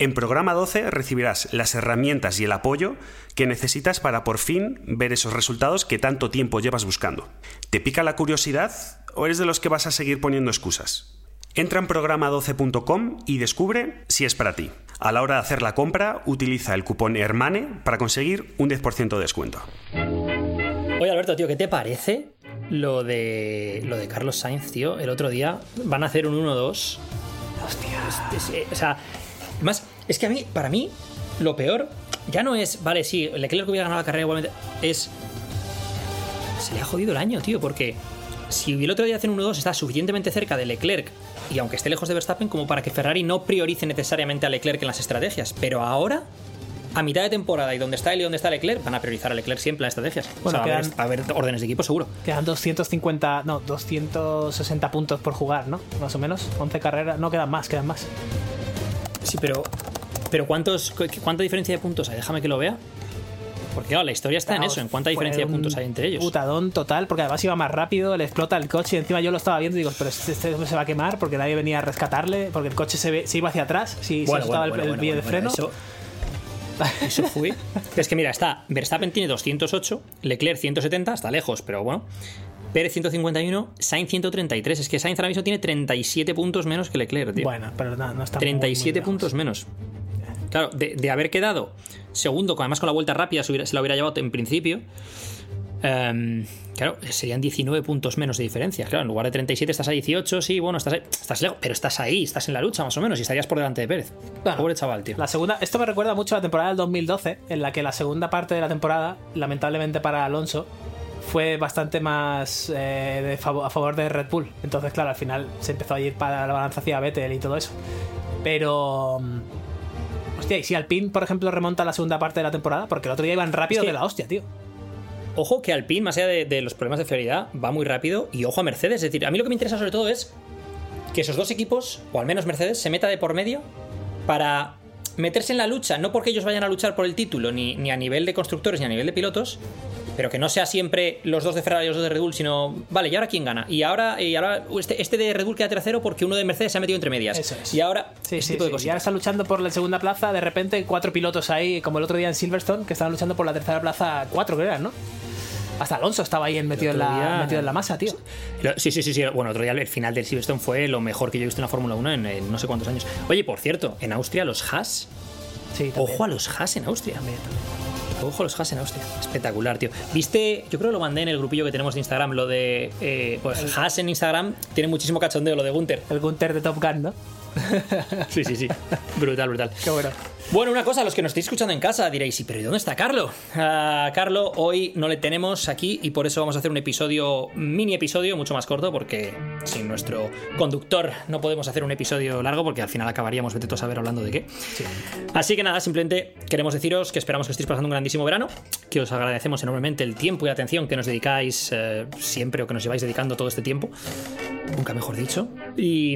En programa 12 recibirás las herramientas y el apoyo que necesitas para por fin ver esos resultados que tanto tiempo llevas buscando. ¿Te pica la curiosidad o eres de los que vas a seguir poniendo excusas? Entra en programa12.com y descubre si es para ti. A la hora de hacer la compra, utiliza el cupón HERMANE para conseguir un 10% de descuento. Oye, Alberto, tío, ¿qué te parece lo de, lo de Carlos Sainz, tío? El otro día van a hacer un 1-2. Hostia. O sea, es que a mí, para mí, lo peor ya no es, vale, sí, Leclerc hubiera ganado la carrera igualmente, es. Se le ha jodido el año, tío, porque si el otro día hacen 1-2 está suficientemente cerca de Leclerc y aunque esté lejos de Verstappen, como para que Ferrari no priorice necesariamente a Leclerc en las estrategias. Pero ahora, a mitad de temporada y donde está él y donde está Leclerc, van a priorizar a Leclerc siempre en las estrategias. Bueno, o sea, quedan- va a haber órdenes de equipo seguro. Quedan 250, no, 260 puntos por jugar, ¿no? Más o menos. 11 carreras, no quedan más, quedan más. Sí, pero. Pero ¿cuántos, cu- ¿cuánta diferencia de puntos hay? Déjame que lo vea. Porque claro, la historia está en eso, en cuánta diferencia de un puntos hay entre ellos. Putadón total, porque además iba más rápido, le explota el coche y encima yo lo estaba viendo y digo, pero este, este se va a quemar porque nadie venía a rescatarle, porque el coche se, ve- se iba hacia atrás, si se ajustaba el, el pie de freno. Eso, eso fue. es que mira, está. Verstappen tiene 208, Leclerc 170, está lejos, pero bueno. Pérez 151, Sainz 133. Es que Sainz ahora mismo tiene 37 puntos menos que Leclerc, tío. Bueno, pero no, no está muy, muy 37 lejos. puntos menos. Claro, de, de haber quedado segundo, además con la vuelta rápida se, hubiera- se la hubiera llevado en principio. em, claro, serían 19 puntos menos de diferencia. Claro, en lugar de 37 estás a 18, sí, bueno, estás, ahí, estás lejos, pero estás ahí, estás en la lucha más o menos y estarías por delante de Pérez. Pobre chaval, tío. La segunda, esto me recuerda mucho a la temporada del 2012, en la que la segunda parte de la temporada, lamentablemente para Alonso, fue bastante más eh, de a favor de Red Bull. Entonces, claro, al final se empezó a ir para la balanza hacia Vettel y todo eso. Pero. Hostia, y si Alpine, por ejemplo, remonta la segunda parte de la temporada, porque el otro día iban rápido Es que- de la hostia, tío. Ojo que Alpine, más allá de, de los problemas de fiabilidad, va muy rápido. Y ojo a Mercedes. Es decir, a mí lo que me interesa sobre todo es que esos dos equipos, o al menos Mercedes, se meta de por medio para meterse en la lucha. No porque ellos vayan a luchar por el título, ni, ni a nivel de constructores, ni a nivel de pilotos. Pero que no sea siempre los dos de Ferrari y los dos de Red Bull, sino, vale, ¿y ahora quién gana? Y ahora, y ahora este, este de Red Bull queda tercero porque uno de Mercedes se ha metido entre medias. Eso es. Y ahora, Sí, ese sí, tipo de sí. Y cositas. ahora están luchando por la segunda plaza, de repente cuatro pilotos ahí, como el otro día en Silverstone, que estaban luchando por la tercera plaza, cuatro creo que eran, ¿no? Hasta Alonso estaba ahí metido, en la, día- metido en la masa, tío. Sí, sí, sí, sí. Bueno, otro día el final del Silverstone fue lo mejor que yo he visto en la Fórmula 1 en, en no sé cuántos años. Oye, por cierto, en Austria los Haas. Sí. Ojo a los Haas en Austria. También, también. Ojo los Haas en Austria. Espectacular, tío. ¿Viste? Yo creo que lo mandé en el grupillo que tenemos de Instagram, lo de. eh, pues Haas en Instagram tiene muchísimo cachondeo, lo de Gunther. El Gunter de Top Gun, ¿no? Sí, sí, sí. brutal, brutal. Qué bueno. Bueno, una cosa, los que nos estáis escuchando en casa diréis, ¿y pero ¿y dónde está Carlo? Ah, Carlo hoy no le tenemos aquí y por eso vamos a hacer un episodio, mini episodio, mucho más corto, porque sin nuestro conductor no podemos hacer un episodio largo porque al final acabaríamos, vete a saber hablando de qué. Así que nada, simplemente queremos deciros que esperamos que estéis pasando un grandísimo verano, que os agradecemos enormemente el tiempo y la atención que nos dedicáis eh, siempre o que nos lleváis dedicando todo este tiempo. Nunca mejor dicho. Y,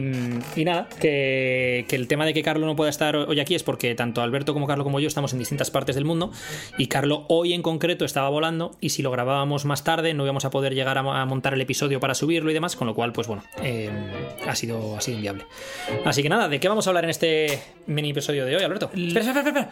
y nada, que, que el tema de que Carlo no pueda estar hoy aquí es porque tanto Alberto como Carlo como yo estamos en distintas partes del mundo y Carlo hoy en concreto estaba volando y si lo grabábamos más tarde no íbamos a poder llegar a, a montar el episodio para subirlo y demás, con lo cual pues bueno, eh, ha, sido, ha sido inviable. Así que nada, ¿de qué vamos a hablar en este mini episodio de hoy, Alberto? Espera, espera, espera.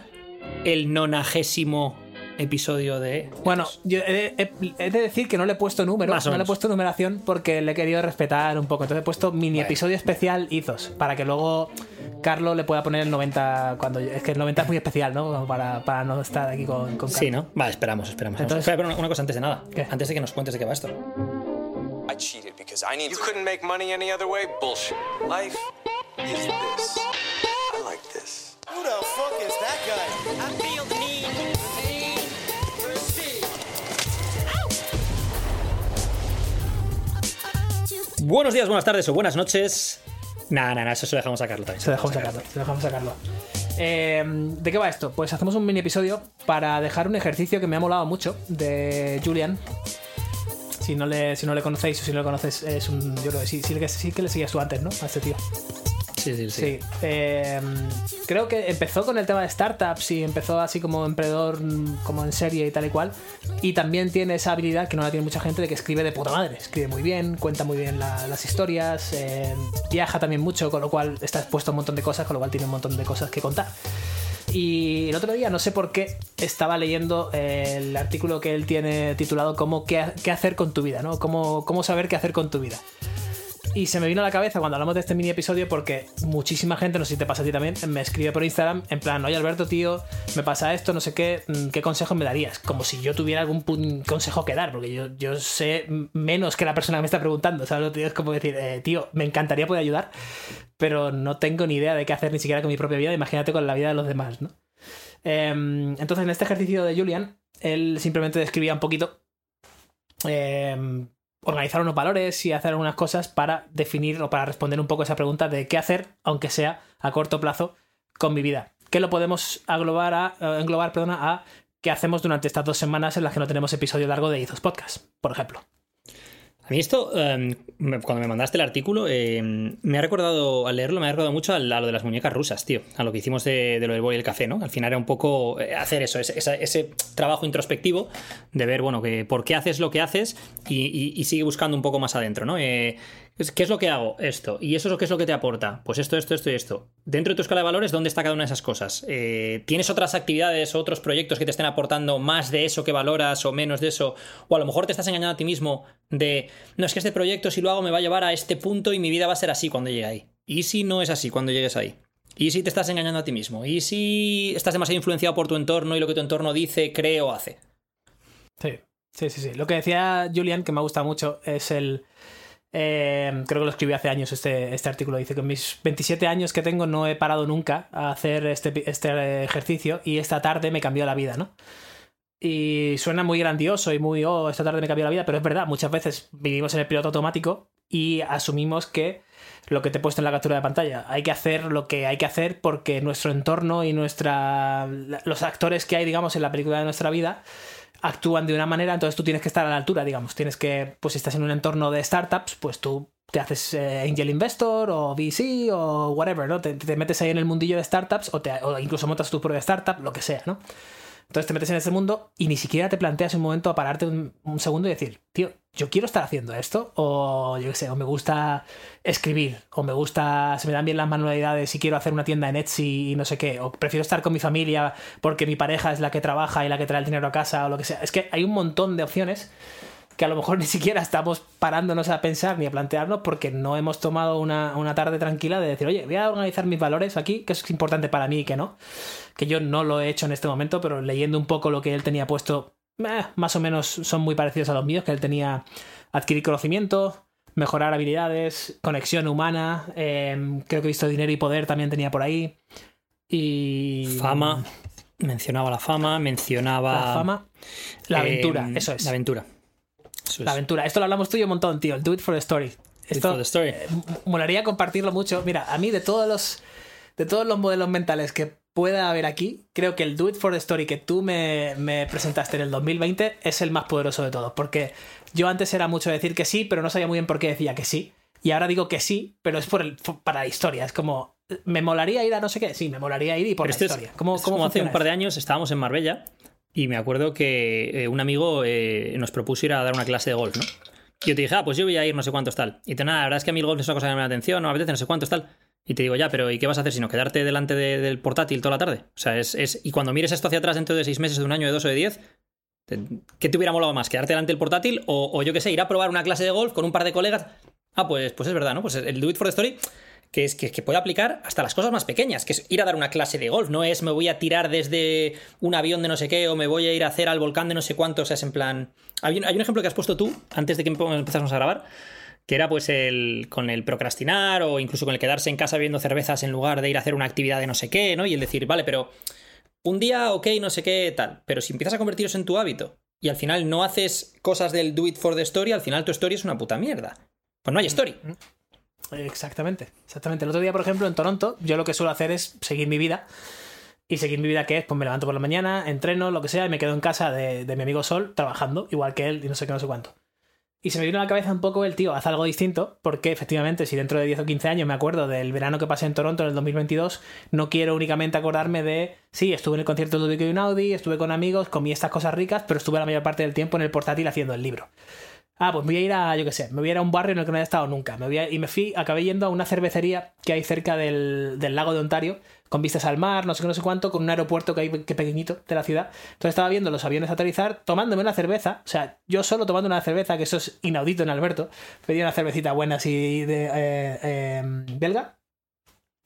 El nonagésimo episodio de... Bueno, yo he, he- he de decir que no le he puesto número, Más no le he puesto numeración porque le he querido respetar un poco. Entonces he puesto mini Vale. episodio especial Izos para que luego Carlo le pueda poner el 90 cuando es que el 90 es muy especial, ¿no? Para, para no estar aquí con, con Sí. ¿no? Vale, esperamos, esperamos. Entonces- Espera, pero una, una cosa antes de nada. ¿Qué? Antes de que nos cuentes de qué va esto. I cheated because I need You couldn't make money any other way? Bullshit. Life is this. I like this. Who the fuck is that guy? Buenos días, buenas tardes o buenas noches. Nada, nada, eso se lo dejamos a Carlos también. Se lo dejamos sacarlo, se lo dejamos sacarlo. Eh, ¿De qué va esto? Pues hacemos un mini episodio para dejar un ejercicio que me ha molado mucho de Julian. Si no le, si no le conocéis o si no le conoces, es un. Yo creo que sí, sí, sí que le seguías tú antes, ¿no? A este tío. Sí, sí, Sí. Eh, creo que empezó con el tema de startups y empezó así como emprendedor, mm, como en serie y tal y cual. Y también tiene esa habilidad que no la tiene mucha gente de que escribe de puta madre. Escribe muy bien, cuenta muy bien la- las historias, eh, viaja también mucho, con lo cual está expuesto a un montón de cosas, con lo cual tiene un montón de cosas que contar. Y el otro día, no sé por qué, estaba leyendo el artículo que él tiene titulado como qué hacer con tu vida, ¿no? Cómo, cómo saber qué hacer con tu vida. Y se me vino a la cabeza cuando hablamos de este mini episodio porque muchísima gente, no sé si te pasa a ti también, me escribe por Instagram en plan, oye Alberto, tío, me pasa esto, no sé qué, mm, ¿qué consejo me darías? Como si yo tuviera algún consejo que dar, porque yo, yo sé menos que la persona que me está preguntando, ¿sabes? Digo? Es como decir, eh, tío, me encantaría poder ayudar, pero no tengo ni idea de qué hacer ni siquiera con mi propia vida, imagínate con la vida de los demás, ¿no? Em, entonces, en este ejercicio de Julian, él simplemente describía un poquito em, organizar unos valores y hacer algunas cosas para definir o para responder un poco esa pregunta de qué hacer, aunque sea a corto plazo, con mi vida. Que lo podemos englobar a, eh, englobar perdona, a qué hacemos durante estas dos semanas en las que no tenemos episodio largo de Izos Podcast, por ejemplo. A mí esto, me- cuando me mandaste el artículo, eh, me ha recordado, al leerlo, me ha recordado mucho a lo de las muñecas rusas, tío. A lo que hicimos de, lo del boy y el café, ¿no? Al final era un poco eh, hacer eso, ese, ese trabajo introspectivo de ver, bueno, que por qué haces lo que haces y, y- sigue buscando un poco más adentro, ¿no? Eh, ¿Qué es lo que hago? Esto. ¿Y eso es lo que es lo que te aporta? Pues esto, esto, esto y esto. Dentro de tu escala de valores, ¿dónde está cada una de esas cosas? Eh, ¿Tienes otras actividades o otros proyectos que te estén aportando más de eso que valoras o menos de eso? O a lo mejor te estás engañando a ti mismo de, no, es que este proyecto si lo hago me va a llevar a este punto y mi vida va a ser así cuando llegue ahí. ¿Y si no es así cuando llegues ahí? ¿Y si te estás engañando a ti mismo? ¿Y si estás demasiado influenciado por tu entorno y lo que tu entorno dice, cree o hace? Sí, sí, sí, sí. Lo que decía Julian, que me gusta mucho, es el... eh, creo que lo escribí hace años este, este artículo. Dice que en mis 27 años que tengo no he parado nunca a hacer este, este ejercicio y esta tarde me cambió la vida, ¿no? Y suena muy grandioso y muy, oh, esta tarde me cambió la vida, pero es verdad, muchas veces vivimos en el piloto automático y asumimos que lo que te he puesto en la captura de pantalla, hay que hacer lo que hay que hacer porque nuestro entorno y nuestra los actores que hay, digamos, en la película de nuestra vida actúan de una manera, entonces tú tienes que estar a la altura, digamos, tienes que, pues si estás en un entorno de startups, pues tú te haces eh, angel investor o VC o whatever, ¿no? Te, te metes ahí en el mundillo de startups o, te, o incluso montas tu propia startup, lo que sea, ¿no? Entonces te metes en ese mundo y ni siquiera te planteas un momento a pararte un, un segundo y decir, tío, yo quiero estar haciendo esto, o yo qué sé, o me gusta escribir, o me gusta, se me dan bien las manualidades y quiero hacer una tienda en Etsy y no sé qué, o prefiero estar con mi familia porque mi pareja es la que trabaja y la que trae el dinero a casa, o lo que sea. Es que hay un montón de opciones que a lo mejor ni siquiera estamos parándonos a pensar ni a plantearnos porque no hemos tomado una, una tarde tranquila de decir, oye, voy a organizar mis valores aquí, que es importante para mí y que no. Que yo no lo he hecho en este momento, pero leyendo un poco lo que él tenía puesto, eh, más o menos son muy parecidos a los míos, que él tenía adquirir conocimiento, mejorar habilidades, conexión humana, eh, creo que he visto dinero y poder también tenía por ahí. Y... Fama. Mencionaba la fama, mencionaba. La fama. La aventura, eh, eso es. La aventura. Eso es. La aventura. Esto lo hablamos tú y un montón, tío. El do it for the story. Esto for the story. eh, molaría compartirlo mucho. Mira, a mí de todos los de todos los modelos mentales que pueda haber aquí, creo que el do it for the story que tú me, me presentaste en el 2020 es el más poderoso de todos. Porque yo antes era mucho decir que sí, pero no sabía muy bien por qué decía que sí. Y ahora digo que sí, pero es por el, para la historia. Es como, ¿me molaría ir a no sé qué? Sí, me molaría ir y por Pero la historia. ¿Cómo, es cómo como hace un par de años estábamos en Marbella y me acuerdo que eh, un amigo eh, nos propuso ir a dar una clase de golf, ¿no? Y yo te dije, ah, pues yo voy a ir no sé cuántos tal. Y te nada, la verdad es que a mí el golf es una cosa que me la atención, no me apetece no sé cuántos tal. Y te digo, ya, pero ¿y qué vas a hacer sino quedarte delante de- del portátil toda la tarde? O sea, es, es- Y cuando mires esto hacia atrás dentro de seis meses, de un año, de dos o de diez, ¿qué te hubiera molado más? ¿Quedarte delante del portátil? O, o yo qué sé, ir a probar una clase de golf con un par de colegas. Ah, pues, pues es verdad, ¿no? Pues el Do It for the Story que es que, puede aplicar hasta las cosas más pequeñas, que es ir a dar una clase de golf, no es me voy a tirar desde un avión de no sé qué o me voy a ir a hacer al volcán de no sé cuánto, o sea, es en plan... Hay un, ejemplo que has puesto tú antes de que empe- empezásemos a grabar, que era pues el con el procrastinar o incluso con el quedarse en casa bebiendo cervezas en lugar de ir a hacer una actividad de no sé qué, ¿no? Y el decir, vale, pero un día, ok, no sé qué, tal, pero si empiezas a convertir eso en tu hábito y al final no haces cosas del do it for the story, al final tu story es una puta mierda. Pues no hay story. Exactamente, exactamente. El otro día, por ejemplo, en Toronto, yo lo que suelo hacer es seguir mi vida y seguir mi vida que es, pues me levanto por la mañana, entreno, lo que sea, y me quedo en casa de, mi amigo Sol trabajando, igual que él, y no sé qué, no sé cuánto. Y se me vino a la cabeza un poco el tío, haz algo distinto, porque efectivamente, si dentro de 10 o 15 años me acuerdo del verano que pasé en Toronto en el 2022, no quiero únicamente acordarme de, sí, estuve en el concierto de Ludovico Audi, estuve con amigos, comí estas cosas ricas, pero estuve la mayor parte del tiempo en el portátil haciendo el libro. Ah, pues me voy a ir a, yo qué sé, me voy a ir a un barrio en el que no haya estado nunca. Me voy y me fui, acabé yendo a una cervecería que hay cerca del, lago de Ontario, con vistas al mar, no sé qué, no sé cuánto, con un aeropuerto que hay que pequeñito de la ciudad. Entonces estaba viendo los aviones aterrizar, tomándome una cerveza, o sea, yo solo tomando una cerveza, que eso es inaudito en Alberto. Pedí una cervecita buena así de eh, eh, belga.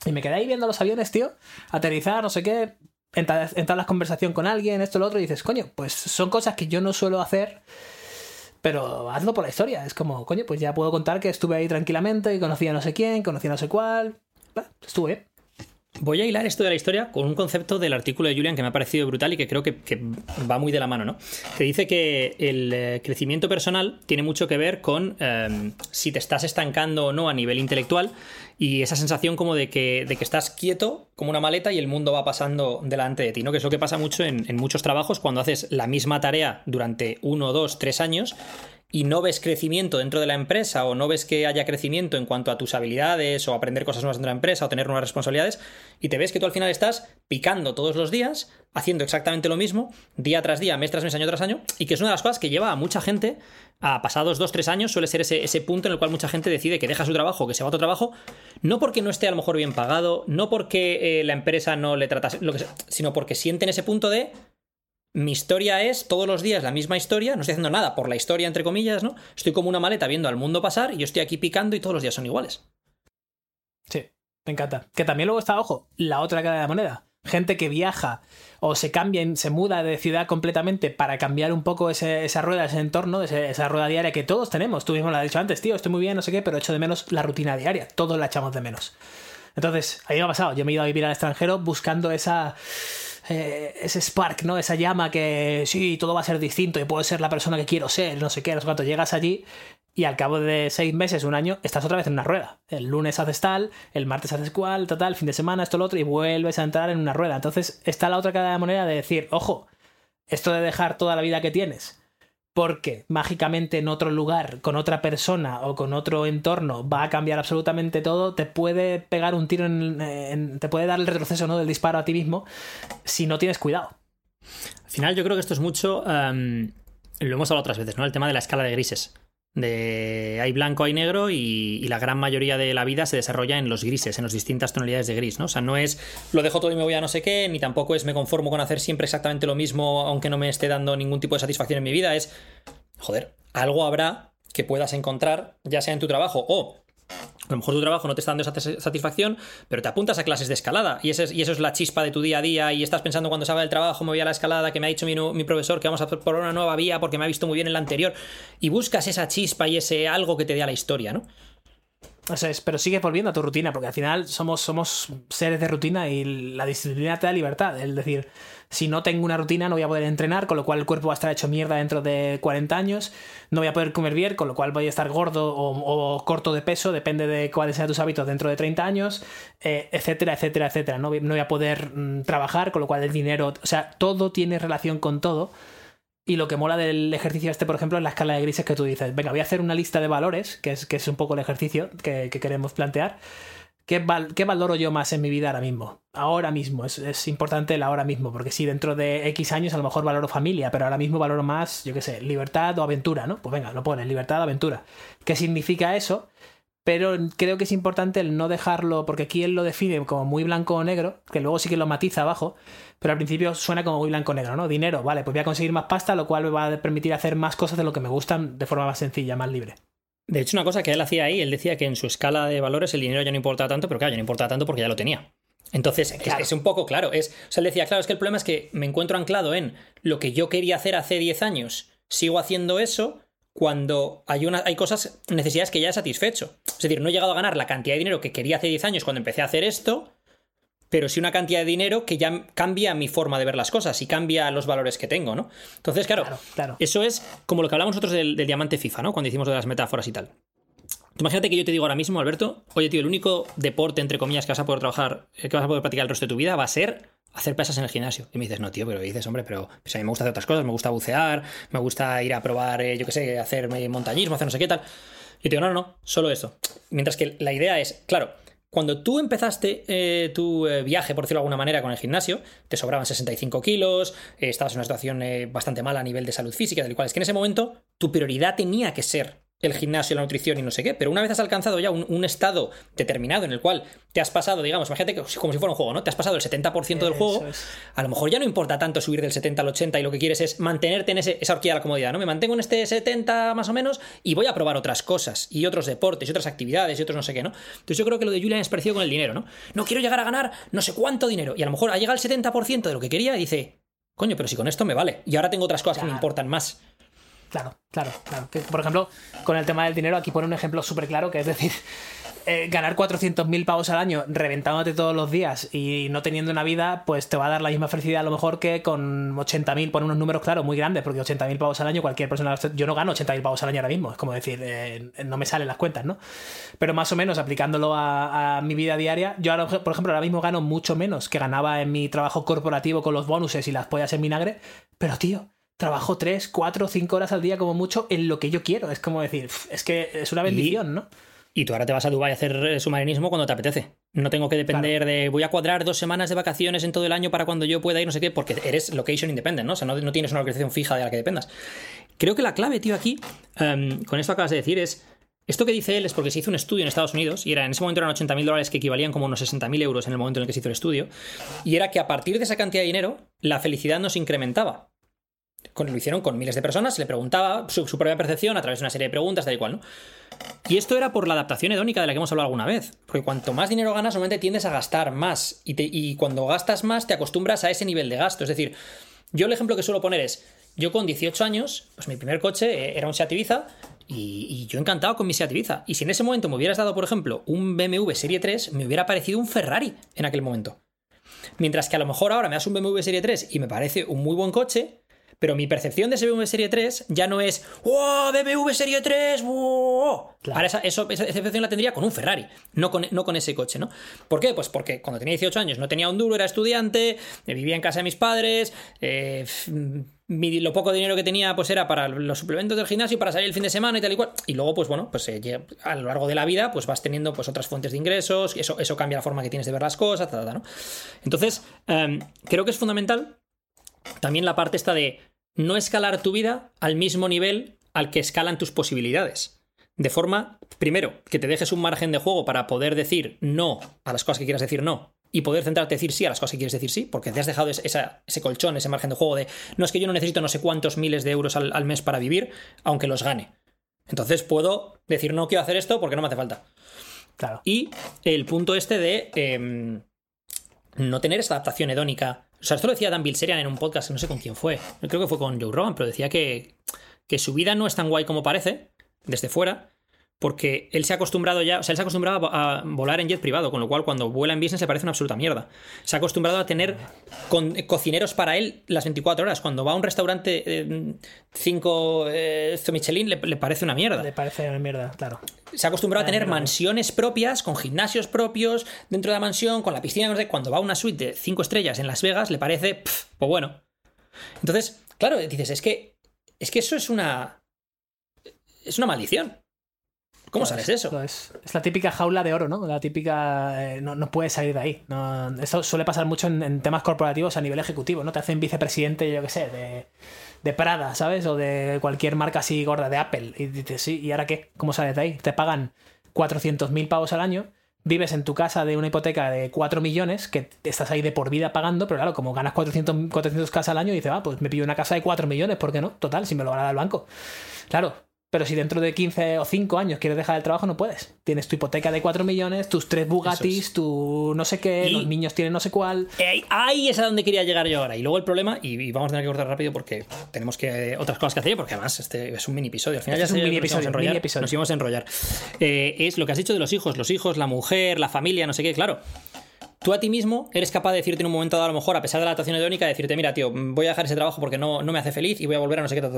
Y me quedé ahí viendo los aviones, tío, aterrizar, no sé qué, entrar entrar en conversación con alguien, esto, lo otro, y dices, coño, pues son cosas que yo no suelo hacer pero hazlo por la historia. Es como, coño, pues ya puedo contar que estuve ahí tranquilamente y conocí a no sé quién, conocí a no sé cuál. Estuve. Voy a hilar esto de la historia con un concepto del artículo de Julian que me ha parecido brutal y que creo que, que va muy de la mano, ¿no? Que dice que el eh, crecimiento personal tiene mucho que ver con eh, si te estás estancando o no a nivel intelectual y esa sensación como de que, de que estás quieto como una maleta y el mundo va pasando delante de ti, ¿no? Que es lo que pasa mucho en, en muchos trabajos cuando haces la misma tarea durante uno, dos, tres años y no ves crecimiento dentro de la empresa o no ves que haya crecimiento en cuanto a tus habilidades o aprender cosas nuevas dentro de la empresa o tener nuevas responsabilidades y te ves que tú al final estás picando todos los días, haciendo exactamente lo mismo, día tras día, mes tras mes, año tras año, y que es una de las cosas que lleva a mucha gente a pasados dos, tres años, suele ser ese, ese punto en el cual mucha gente decide que deja su trabajo, que se va a otro trabajo, no porque no esté a lo mejor bien pagado, no porque eh, la empresa no le trata, lo que sea, sino porque sienten ese punto de mi historia es todos los días la misma historia, no estoy haciendo nada por la historia, entre comillas, ¿no? Estoy como una maleta viendo al mundo pasar y yo estoy aquí picando y todos los días son iguales. Sí, me encanta. Que también luego está, ojo, la otra cara de la moneda. Gente que viaja o se cambia, se muda de ciudad completamente para cambiar un poco esa rueda, ese entorno, ese- esa rueda diaria que todos tenemos. Tú mismo lo has dicho antes, tío, estoy muy bien, no sé qué, pero echo de menos la rutina diaria. Todos la echamos de menos. Entonces, a mí me ha pasado. Yo me he ido a vivir al extranjero buscando esa. Eh, ese spark, ¿no? Esa llama que sí, todo va a ser distinto y puedo ser la persona que quiero ser, no sé qué, cuánto. Llegas allí y al cabo de seis meses, un año, estás otra vez en una rueda. El lunes haces tal, el martes haces cual, tal, el fin de semana, esto, lo otro, y vuelves a entrar en una rueda. Entonces está la otra cara de moneda de decir, ojo, esto de dejar toda la vida que tienes, porque mágicamente en otro lugar, con otra persona o con otro entorno va a cambiar absolutamente todo, te puede pegar un tiro en, te puede dar el retroceso ¿no? del disparo a ti mismo si no tienes cuidado. Al final yo creo que esto es mucho, lo hemos hablado otras veces, ¿no? El tema de la escala de grises. De hay blanco, hay negro y, la gran mayoría de la vida se desarrolla en los grises, en las distintas tonalidades de gris, ¿no? O sea, no es lo dejo todo y me voy a no sé qué, ni tampoco es me conformo con hacer siempre exactamente lo mismo aunque no me esté dando ningún tipo de satisfacción en mi vida, es, joder, algo habrá que puedas encontrar, ya sea en tu trabajo o a lo mejor tu trabajo no te está dando esa satisfacción, pero te apuntas a clases de escalada y, ese es- y eso es la chispa de tu día a día y estás pensando cuando salga del trabajo me voy a la escalada que me ha dicho mi, profesor que vamos a por una nueva vía porque me ha visto muy bien en la anterior y buscas esa chispa y ese algo que te dé a la historia, ¿no? Eso pero sigues volviendo a tu rutina, porque al final somos, somos seres de rutina y la disciplina te da libertad. Es decir, si no tengo una rutina no voy a poder entrenar, con lo cual el cuerpo va a estar hecho mierda dentro de 40 años, no voy a poder comer bien, con lo cual voy a estar gordo o, corto de peso, depende de cuáles sean tus hábitos dentro de 30 años, eh, etcétera, etcétera, etcétera. No voy, no voy a poder mm, trabajar, con lo cual el dinero, o sea, todo tiene relación con todo. Y lo que mola del ejercicio este, por ejemplo, es la escala de grises que tú dices. Venga, voy a hacer una lista de valores, que es, que es un poco el ejercicio que, que queremos plantear. ¿Qué, val- qué valoro yo más en mi vida ahora mismo? Ahora mismo, es, es importante el ahora mismo, porque si dentro de X años a lo mejor valoro familia, pero ahora mismo valoro más, yo qué sé, libertad o aventura, ¿no? Pues venga, lo pones, libertad o aventura. ¿Qué significa eso? Pero creo que es importante el no dejarlo, porque aquí él lo define como muy blanco o negro, que luego sí que lo matiza abajo, pero al principio suena como muy blanco o negro, ¿no? Dinero, vale, pues voy a conseguir más pasta, lo cual me va a permitir hacer más cosas de lo que me gustan de forma más sencilla, más libre. De hecho, una cosa que él hacía ahí, él decía que en su escala de valores el dinero ya no importaba tanto, pero claro, ya no importaba tanto porque ya lo tenía. Entonces, es- Claro. es, un poco claro. Es, o sea, él decía, claro, es que el problema es que me encuentro anclado en lo que yo quería hacer hace 10 años, sigo haciendo eso cuando hay, una, hay cosas, necesidades que ya he satisfecho. Es decir, no he llegado a ganar la cantidad de dinero que quería hace 10 años cuando empecé a hacer esto, pero sí una cantidad de dinero que ya cambia mi forma de ver las cosas y cambia los valores que tengo, ¿no? Entonces, claro, Claro, claro. eso es como lo que hablamos nosotros del, del diamante FIFA, ¿no? Cuando hicimos de las metáforas y tal. Imagínate que yo te digo ahora mismo, Alberto, oye, tío, el único deporte, entre comillas, que vas a poder trabajar, eh, que vas a poder practicar el resto de tu vida va a ser hacer pesas en el gimnasio. Y me dices, no, tío, pero dices, hombre, pero pues a mí me gusta hacer otras cosas, me gusta bucear, me gusta ir a probar, eh, yo qué sé, hacer montañismo, hacer no sé qué tal. Y te digo, no, no, no, solo esto. Mientras que la idea es, claro, cuando tú empezaste eh, tu eh, viaje, por decirlo de alguna manera, con el gimnasio, te sobraban 65 kilos, eh, estabas en una situación bastante mala a nivel de salud física, tal cual. Es que en ese momento tu prioridad tenía que ser el gimnasio, la nutrición y no sé qué. Pero una vez has alcanzado ya un, un estado determinado en el cual te has pasado, digamos, imagínate que como si fuera un juego, ¿no? Te has pasado el 70% del juego, es. a lo mejor ya no importa tanto subir del 70 al 80 y lo que quieres es mantenerte en ese, esa horquilla de la comodidad, ¿no? Me mantengo en este 70 más o menos y voy a probar otras cosas y otros deportes y otras actividades y otros no sé qué, ¿no? Entonces yo creo que lo de Julian es parecido con el dinero, ¿no? No quiero llegar a ganar no sé cuánto dinero y a lo mejor ha llegado al 70% de lo que quería y dice, coño, pero si con esto me vale y ahora tengo otras cosas que me importan más. Claro, claro, claro. Por ejemplo, con el tema del dinero, aquí pone un ejemplo súper claro, que es decir, eh, ganar 400.000 pavos al año reventándote todos los días y no teniendo una vida, pues te va a dar la misma felicidad a lo mejor que con 80.000, pone unos números, claro, muy grandes, porque 80.000 pavos al año, cualquier persona, yo no gano 80.000 pavos al año ahora mismo, es como decir, eh, no me salen las cuentas, ¿no? Pero más o menos aplicándolo a, a mi vida diaria, yo ahora, por ejemplo, ahora mismo gano mucho menos que ganaba en mi trabajo corporativo con los bonuses y las pollas en vinagre, pero tío, trabajo 3, 4, 5 horas al día como mucho en lo que yo quiero. Es como decir, es que es una bendición, ¿no? Y tú ahora te vas a Dubái a hacer eh, submarinismo cuando te apetece. No tengo que depender de voy a cuadrar dos semanas de vacaciones en todo el año para cuando yo pueda ir, no sé qué, porque eres location independent, ¿no? O sea, no, no tienes una localización fija de la que dependas. Creo que la clave, tío, aquí, em, con esto acabas de decir, es. Esto que dice él es porque se hizo un estudio en Estados Unidos y era en ese momento eran 80.000 dólares que equivalían como unos 60.000 euros en el momento en el que se hizo el estudio. Y era que a partir de esa cantidad de dinero, la felicidad no se incrementaba. Con, lo hicieron con miles de personas, se le preguntaba su, propia percepción a través de una serie de preguntas, tal y cual, ¿no? Y esto era por la adaptación hedónica de la que hemos hablado alguna vez. Porque cuanto más dinero ganas, normalmente tiendes a gastar más. Y, cuando gastas más, te acostumbras a ese nivel de gasto. Es decir, yo el ejemplo que suelo poner es: yo con 18 años, pues mi primer coche eh, era un Seat Ibiza. Y, y yo encantado con mi Seat Ibiza. Y si en ese momento me hubieras dado, por ejemplo, un BMW Serie 3, me hubiera parecido un Ferrari en aquel momento. Mientras que a lo mejor ahora me das un BMW Serie 3 y me parece un muy buen coche, pero mi percepción de ese BMW Serie 3 ya no es ¡Wow! BMW Serie 3! ¡Wow! Claro. Ahora esa, eso- esa percepción la tendría con un Ferrari, no con, no con ese coche, ¿no? ¿Por qué? Pues porque cuando tenía 18 años no tenía un duro, era estudiante, eh, vivía en casa de mis padres, eh, mi- lo poco dinero que tenía pues era para los suplementos del gimnasio, para salir el fin de semana y tal y cual. Y luego, pues bueno, pues eh, a lo largo de la vida pues vas teniendo pues otras fuentes de ingresos, y eso, eso cambia la forma que tienes de ver las cosas, ta, ta, ta, ¿no? Entonces, em, creo que es fundamental también la parte esta de no escalar tu vida al mismo nivel al que escalan tus posibilidades. De forma, primero, que te dejes un margen de juego para poder decir no a las cosas que quieras decir no y poder centrarte en decir sí a las cosas que quieres decir sí, porque te has dejado esa- ese colchón, ese margen de juego de no es que yo no necesito no sé cuántos miles de euros al, al mes para vivir, aunque los gane. Entonces puedo decir no quiero hacer esto porque no me hace falta. Claro. Y el punto este de em, no tener esta adaptación hedónica. O sea, esto lo decía Dan Bilzerian en un podcast, no sé con quién fue. Creo que fue con Joe Rogan, pero decía que, que su vida no es tan guay como parece, desde fuera, porque él se ha acostumbrado ya, o sea, él se ha acostumbrado a volar en jet privado, con lo cual cuando vuela en business le parece una absoluta mierda. Se ha acostumbrado a tener con- cocineros para él las 24 horas. Cuando va a un restaurante 5 Michelin le, le parece una mierda Le parece una mierda, claro. se ha acostumbrado a tener mierda. mansiones propias, con gimnasios propios dentro de la mansión, con la piscina. no sé, Cuando va a una suite de cinco estrellas en Las Vegas, le parece, pf, pues bueno. Entonces, claro, dices, es que, es que eso es una. Es una maldición. ¿Cómo sales de eso? Es, es la típica jaula de oro, ¿no? La típica. eh, no, no puedes salir de ahí. No, esto suele pasar mucho en, en temas corporativos a nivel ejecutivo, ¿no? Te hacen vicepresidente, yo qué sé, de, de Prada, ¿sabes? O de cualquier marca así gorda, de Apple. Y dices, sí, ¿y ahora qué? ¿Cómo sales de ahí? Te pagan 400.000 pavos al año. Vives en tu casa de una hipoteca de 4 millones, que estás ahí de por vida pagando, pero claro, como ganas 400, 400 casas al año, dices, ah, pues me pillo una casa de 4 millones, ¿por qué no? Total, si me lo van a dar el banco. Claro, pero si dentro de 15 o 5 años quieres dejar el trabajo, no puedes. Tienes tu hipoteca de 4 millones, tus tres Bugattis, tu no sé qué, Y- los niños tienen no sé cuál. Ahí es a donde quería llegar yo ahora. Y luego el problema, y, y vamos a tener que cortar rápido porque tenemos que otras cosas que hacer, porque además este es un mini episodio. Al final Este ya es un episodio, enrollar, mini episodio. Nos íbamos a enrollar. Eh, es lo que has dicho de los hijos, los hijos, la mujer, la familia, no sé qué, claro. Tú a ti mismo eres capaz de decirte en un momento dado, a lo mejor, a pesar de la adaptación hedónica, decirte, mira, tío, voy a dejar ese trabajo porque no, no me hace feliz y voy a volver a no sé qué, ta.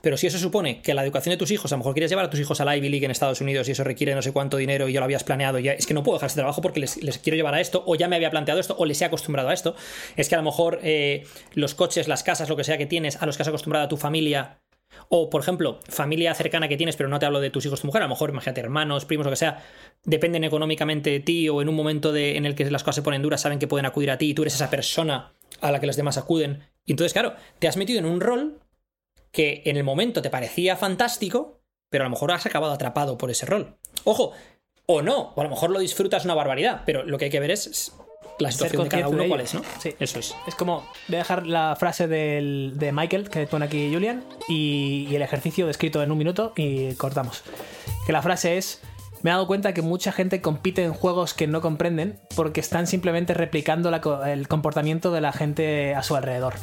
Pero si eso supone que la educación de tus hijos, a lo mejor quieres llevar a tus hijos a la Ivy League en Estados Unidos y eso requiere no sé cuánto dinero y ya lo habías planeado, ya es que no puedo dejar ese trabajo porque les, les quiero llevar a esto, o ya me había planteado esto, o les he acostumbrado a esto. Es que a lo mejor eh, los coches, las casas, lo que sea que tienes, a los que has acostumbrado a tu familia, o, por ejemplo, familia cercana que tienes, pero no te hablo de tus hijos, tu mujer, a lo mejor, imagínate, hermanos, primos, lo que sea, dependen económicamente de ti o en un momento de, en el que las cosas se ponen duras, saben que pueden acudir a ti y tú eres esa persona a la que los demás acuden. Y entonces, claro, te has metido en un rol que en el momento te parecía fantástico, pero a lo mejor has acabado atrapado por ese rol. Ojo, o no, o a lo mejor lo disfrutas una barbaridad, pero lo que hay que ver es la Ser situación de cada uno de cuál es, ¿no? Sí. Eso es. Es como, voy a dejar la frase del- de Michael que pone aquí Julian y, y el ejercicio descrito en un minuto y cortamos. Que la frase es, me he dado cuenta que mucha gente compite en juegos que no comprenden porque están simplemente replicando la el comportamiento de la gente a su alrededor.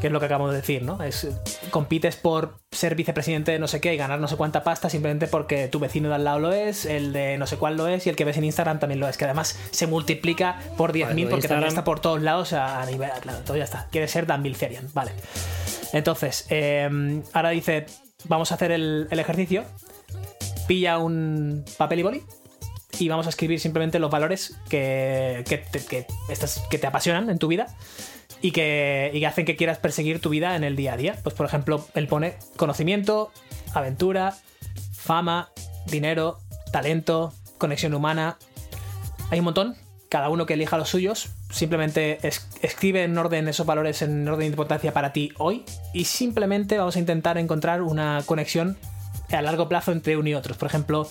Que es lo que acabamos de decir, ¿no? Es, compites por ser vicepresidente de no sé qué y ganar no sé cuánta pasta simplemente porque tu vecino de al lado lo es, el de no sé cuál lo es y el que ves en Instagram también lo es. Que además se multiplica por 10.000 Vale, lo de porque también Instagram- está por todos lados a, a nivel. Claro, todo ya está. Quiere ser Dan Bilzerian. Vale. Entonces, eh, ahora dice: Vamos a hacer el, el ejercicio. Pilla un papel y boli. Y vamos a escribir simplemente los valores que, que, te, que te apasionan en tu vida y que, y que hacen que quieras perseguir tu vida en el día a día. Pues, por ejemplo, él pone conocimiento, aventura, fama, dinero, talento, conexión humana, hay un montón, cada uno que elija los suyos. Simplemente es- escribe en orden esos valores en orden de importancia para ti hoy y simplemente vamos a intentar encontrar una conexión a largo plazo entre uno y otros. Por ejemplo,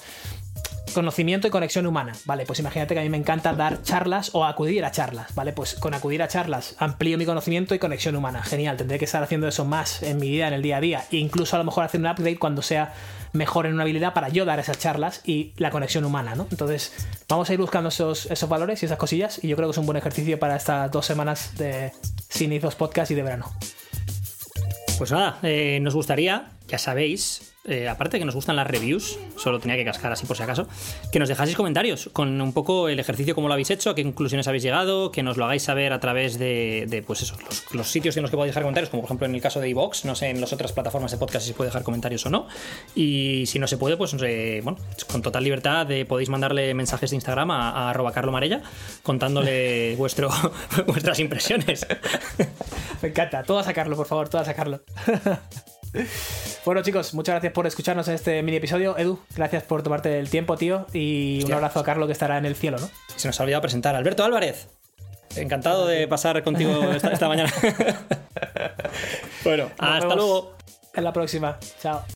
conocimiento y conexión humana. Vale, pues imagínate que a mí me encanta dar charlas o acudir a charlas. Vale, pues con acudir a charlas amplío mi conocimiento y conexión humana. Genial, tendré que estar haciendo eso más en mi vida, en el día a día. E incluso a lo mejor hacer un upgrade cuando sea mejor en una habilidad para yo dar esas charlas y la conexión humana, ¿no? Entonces, vamos a ir buscando esos, esos valores y esas cosillas. Y yo creo que es un buen ejercicio para estas dos semanas de Sin dos podcast y de verano. Pues nada, eh, nos gustaría, ya sabéis, eh, aparte de que nos gustan las reviews, solo tenía que cascar así por si acaso, que nos dejaseis comentarios con un poco el ejercicio, cómo lo habéis hecho, a qué conclusiones habéis llegado, que nos lo hagáis saber a través de, de, pues eso, los, los sitios en los que podéis dejar comentarios, como por ejemplo en el caso de iVoox, no sé en las otras plataformas de podcast si se puede dejar comentarios o no. Y si no se puede, pues eh, bueno, con total libertad podéis mandarle mensajes de Instagram a, a arroba Carlo Marella contándole vuestro, vuestras impresiones. Me encanta. Todo a sacarlo, por favor, todo a sacarlo. bueno, chicos, muchas gracias por escucharnos en este mini episodio. Edu, gracias por tomarte el tiempo, tío. Y un abrazo a Carlos que estará en el cielo, ¿no? Se nos ha olvidado presentar. Alberto Álvarez. Encantado de pasar contigo esta, esta mañana. bueno, hasta luego. En la próxima. Chao.